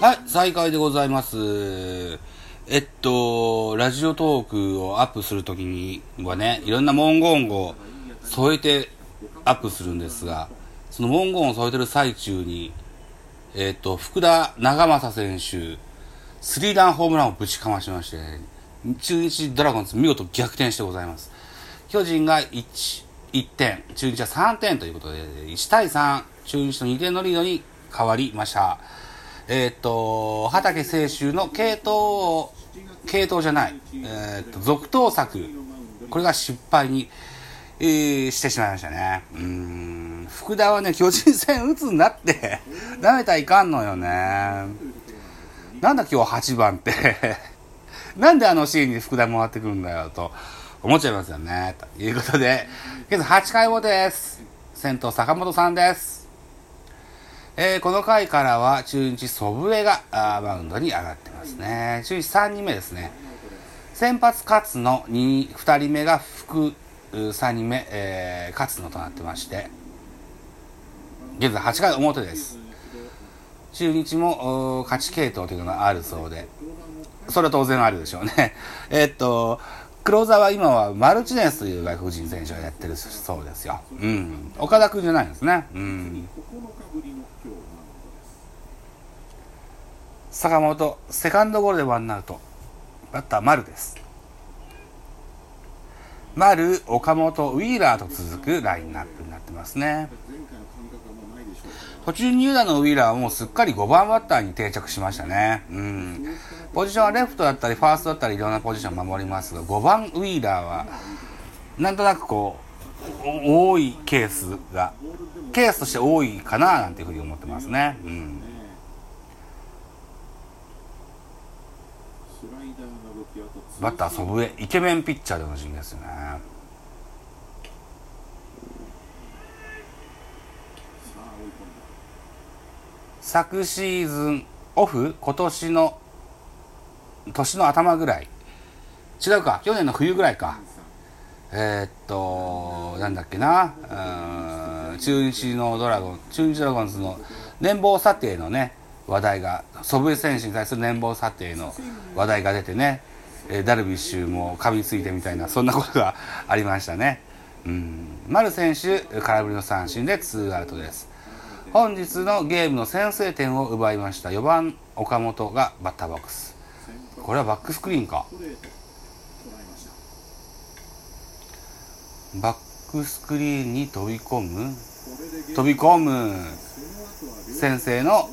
はい、再開でございます。えっと、ラジオトークをアップするときにはね、いろんな文言を添えてアップするんですが、その文言を添えてる最中に、えっと、福田長政選手、スリーランホームランをぶちかましまして、中日ドラゴンズ見事逆転してございます。巨人が1、1点、中日は3点ということで、1対3、中日の2点のリードに変わりました。えーっと、畑清舟の系統、系統じゃない、えーっと、続投策、これが失敗に、えーしてしまいましたね。うん、福田はね、巨人戦打つんだって、舐めたらいかんのよね。なんだ今日8番って。なんであのシーンに福田回ってくるんだよ、と思っちゃいますよね。ということで、現在8回表です。先頭坂本さんです。えーこの回からは中日祖父江がマウンドに上がってますね。中日3人目ですね。先発勝野 2, 2人目が福3人目、えー勝野となってまして、現在8回表です。中日も勝ち系統というのがあるそうで、それは当然あるでしょうね。えっと、クローザーは今はマルチネスという外国人選手がやってるそうですよ。うん。岡田君じゃないんですね。うん。坂本、セカンドゴールでワンアウト。バッター丸です。丸、岡本、ウィーラーと続くラインナップになってますね。途中入団のウィーラーはもうすっかり5番バッターに定着しましたね。うん。ポジションはレフトだったり、ファーストだったり、いろんなポジションを守りますが、5番ウィーラーは、なんとなくこう、多いケースが、ケースとして多いかななんていうふうに思ってますね。うん。バッター祖父江イ。ケメンピッチャーでおなじみですよね。昨シーズンオフ今年の年の頭ぐらい。違うか去年の冬ぐらいか。えーっとなんだっけな。中日のドラゴン中日ドラゴンズの年俸査定のね話題が祖父江選手に対する年俸査定の話題が出てねえダルビッシュも噛みついてみたいなそんなことがありましたね。うん。丸選手空振りの三振でツーアウトです。本日のゲームの先制点を奪いました。4番岡本がバッターボックス。これはバックスクリーンか。バックスクリーンに飛び込む飛び込む先生の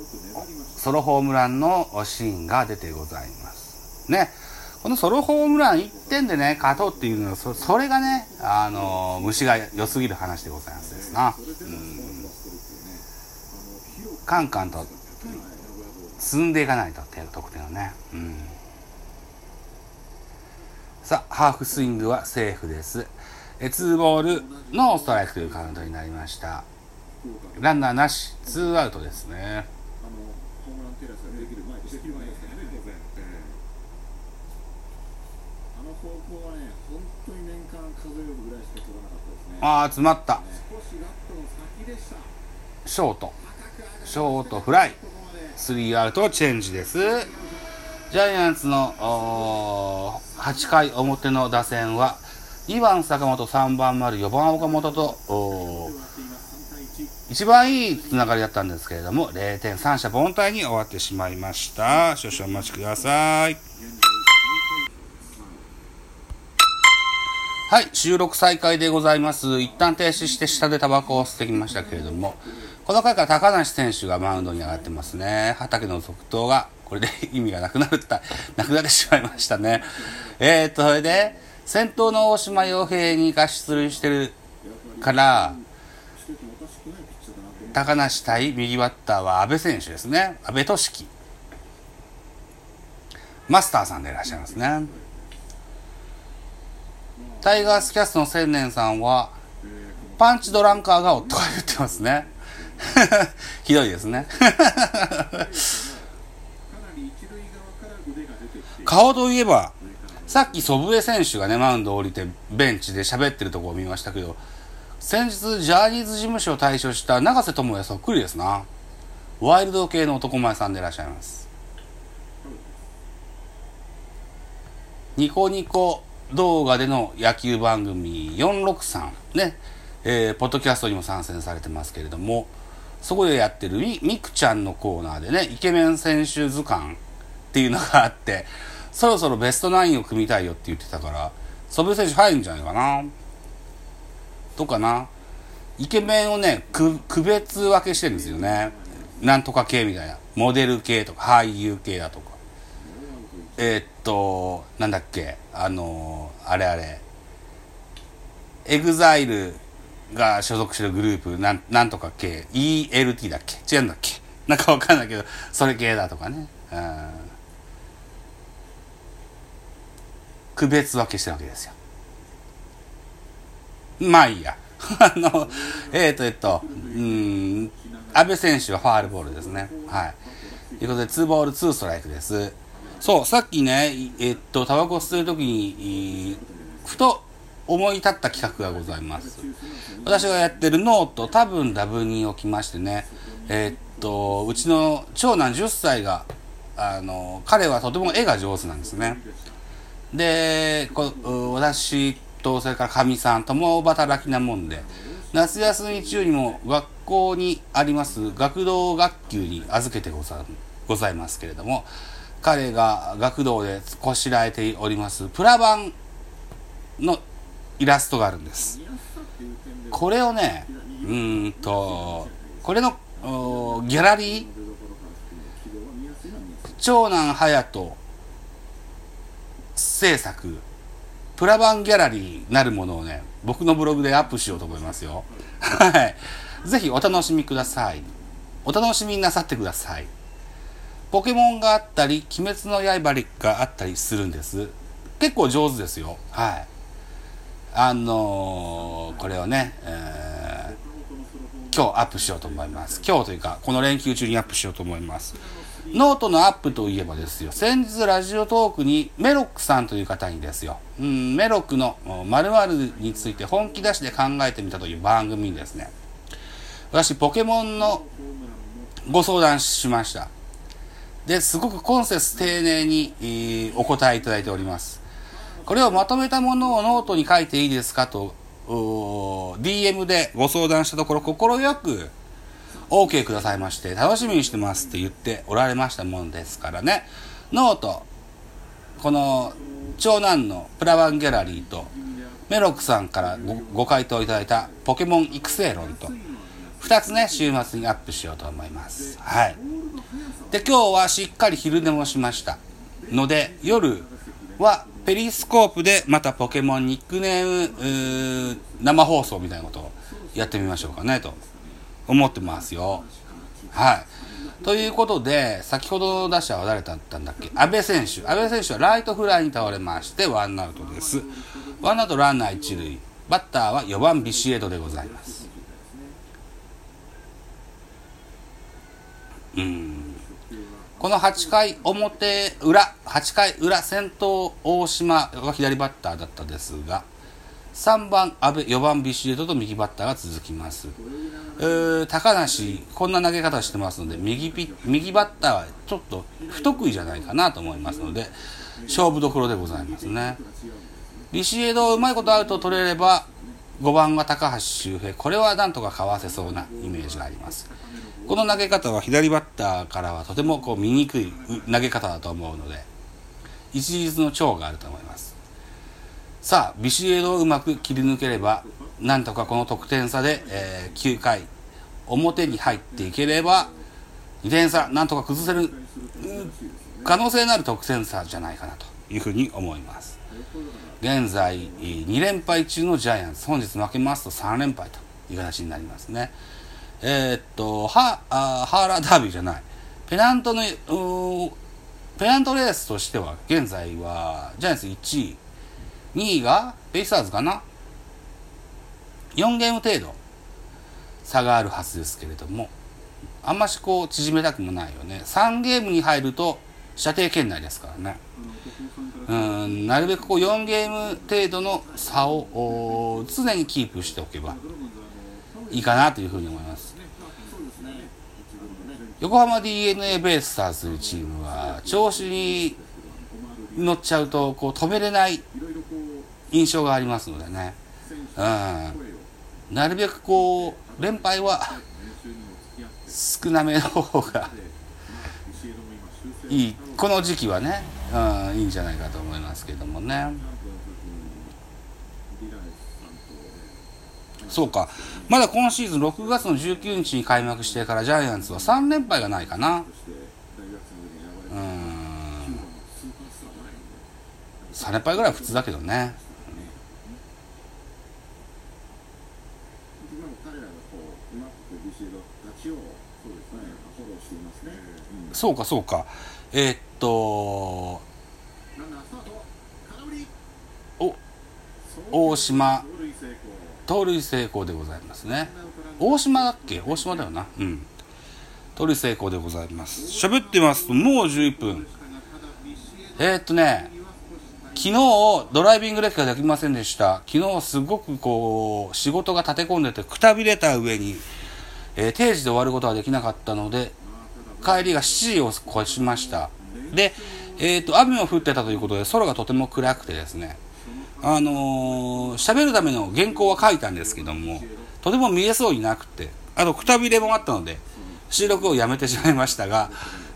ソロホームランのシーンが出てございます。ね。このソロホームラン1点でね勝とうっていうのはそそれがねあの虫が良すぎる話でございますですな。うん。カンカンと積んでいかないと得点をね。うん。さあハーフスイングはセーフです。え2ボールノーストライクというカウントになりました。ランナーなしツーアウトですねあの方向はね、本当に年間数えるぐらいしか飛ばなかったですね。ああ詰まった。ショート。ショートフライ。スリーアウトチェンジです。ジャイアンツの8回表の打線は2番坂本3番丸4番岡本と一番いいつながりだったんですけれども0点三者凡退に終わってしまいました。少々お待ちください。はい、収録再開でございます。一旦停止して下でタバコを吸ってきましたけれども、この回から高梨選手がマウンドに上がってますね。畑の続投が、これで意味がなくなるった、なくなってしまいましたね。えーと、それで、先頭の大島洋平にが出塁してるから、高梨対右バッターは阿部選手ですね。阿部俊樹。マスターさんでいらっしゃいますね。タイガースキャストの千年さんは、パンチドランカー顔とか言ってますね。ひどいですね。顔といえば、さっき祖父江選手がね、マウンドを降りてベンチで喋ってるとこを見ましたけど、先日ジャニーズ事務所を退所した永瀬智也そっくりですな。ワイルド系の男前さんでいらっしゃいますニコニコ動画での野球番組463ね、えー、ポッドキャストにも参戦されてますけれどもそこでやってるみみくちゃんのコーナーでねイケメン選手図鑑っていうのがあってそろそろベストナインを組みたいよって言ってたからソブ選手入るんじゃないかな。どうかな。イケメンをね区別分けしてるんですよね。なんとか系みたいな。モデル系とか俳優系だとか。えー、っとなんだっけ？あの、あれあれ。エグザイルが所属してるグループなんなんとか系。ELT だっけ？違うんだっけ？なんかわかんないけどそれ系だとかね。うん。区別分けしてるわけですよ。まあいいや。あのえっ、ー、とえっとうん。阿部選手はファールボールですね。はい。ということで2ボール2ストライクです。そうさっきねえっとタバコ吸ってる時にふと思い立った企画がございます。私がやってるノート多分ダブに置きましてね。え、っとうちの長男10歳があの彼はとても絵が上手なんですね。でこ私とそれからかみさん共働きなもんで夏休み中にも学校にあります学童学級に預けてござございますけれども彼が学童でこしらえておりますプラ版のイラストがあるんです。これをねうんとこれのギャラリー長男隼人制作プラバンギャラリーなるものをね僕のブログでアップしようと思いますよ。はい。ぜひお楽しみください。お楽しみになさってください。ポケモンがあったり鬼滅の刃があったりするんです結構上手ですよはいあのー、これをね、えー、今日アップしようと思います。今日というか、この連休中にアップしようと思います。ノートのアップといえばですよ、先日ラジオトークにメロックさんという方にですよ、うん、メロックの〇〇について本気出して考えてみたという番組にですね、私、ポケモンのご相談しました。で、すごく懇切丁寧に、お答えいただいております。これをまとめたものをノートに書いていいですかと、DM でご相談したところ、快く OK くださいまして、楽しみにしてますって言っておられましたもんですからね、ノート、この長男のプラワンギャラリーと、メロックさんからご回答いただいたポケモン育成論と、2つね、週末にアップしようと思います。はい。で、今日はしっかり昼寝もしました。ので、夜はペリスコープでまたポケモンニックネーム生放送みたいなことをやってみましょうかねと思ってますよ。はい。ということで、先ほどの打者は誰だったんだっけ？阿部選手。阿部選手はライトフライに倒れまして、ワンアウトです。ワンアウトランナー一塁。バッターは4番ビシエドでございます。うん。この8回表裏、8回裏、先頭大島が左バッターだったですが、3番阿部、4番ビシエドと右バッターが続きます。えー、高梨、こんな投げ方してますので、右ピ右バッターはちょっと不得意じゃないかなと思いますので、勝負どころでございますね。ビシエドうまいことアウト取れれば、5番は高橋周平、これはなんとかかわせそうなイメージがあります。この投げ方は左バッターからはとてもこう見にくい投げ方だと思うので一律の長があると思います。さあビシエドをうまく切り抜ければなんとかこの得点差で、えー、9回表に入っていければ2点差なんとか崩せる可能性のある得点差じゃないかなというふうに思います。現在2連敗中のジャイアンツ本日負けますと3連敗という形になりますね。えー、っと、ハあハーラーダービーじゃない。ペナントの、ペナントレースとしては、現在は、ジャイアンツ1位。2位が、ベイスターズかな ?4 ゲーム程度、差があるはずですけれども、あんましこう、縮めたくもないよね。3ゲームに入ると、射程圏内ですからね。うん、なるべくこう4ゲーム程度の差を常にキープしておけばいいかなというふうに思います。横浜 d n a ベイスターズというチームは調子に乗っちゃうとこう止めれない印象がありますのでね、うん、なるべくこう連敗は少なめの方がいい。この時期はね、うん、いいんじゃないかと思いますけどもね。そうか。まだ今シーズン6月の19日に開幕してからジャイアンツは3連敗がないかな。うん。3連敗ぐらいは普通だけどね。そうかそうか。えー、っとお大島盗塁成功でございますね。大島だっけ？大島だよな。うん。盗塁成功でございます。喋ってますともう11分。えー、っとね昨日ドライビングレックができませんでした。昨日すごくこう仕事が立て込んでてくたびれた上に、えー、定時で終わることができなかったので帰りが7時を越しました。で、えーと、雨も降ってたということで空がとても暗くてですね。あのー、喋るための原稿は書いたんですけどもとても見えそうになくてあとくたびれもあったので収録をやめてしまいましたが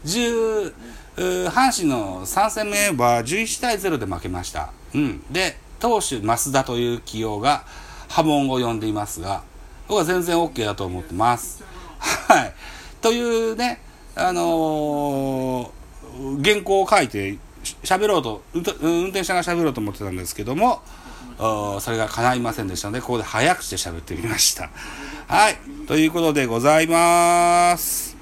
10阪神の3戦目は11対0で負けました、うん、で投手増田という起用が波紋を呼んでいますが僕は全然 OK だと思ってます。はい。というねあのー、原稿を書いて喋ろうと運転者が喋ろうと思ってたんですけどもそれが叶いませんでしたのでここで早口で喋ってみました。はい。ということでございます。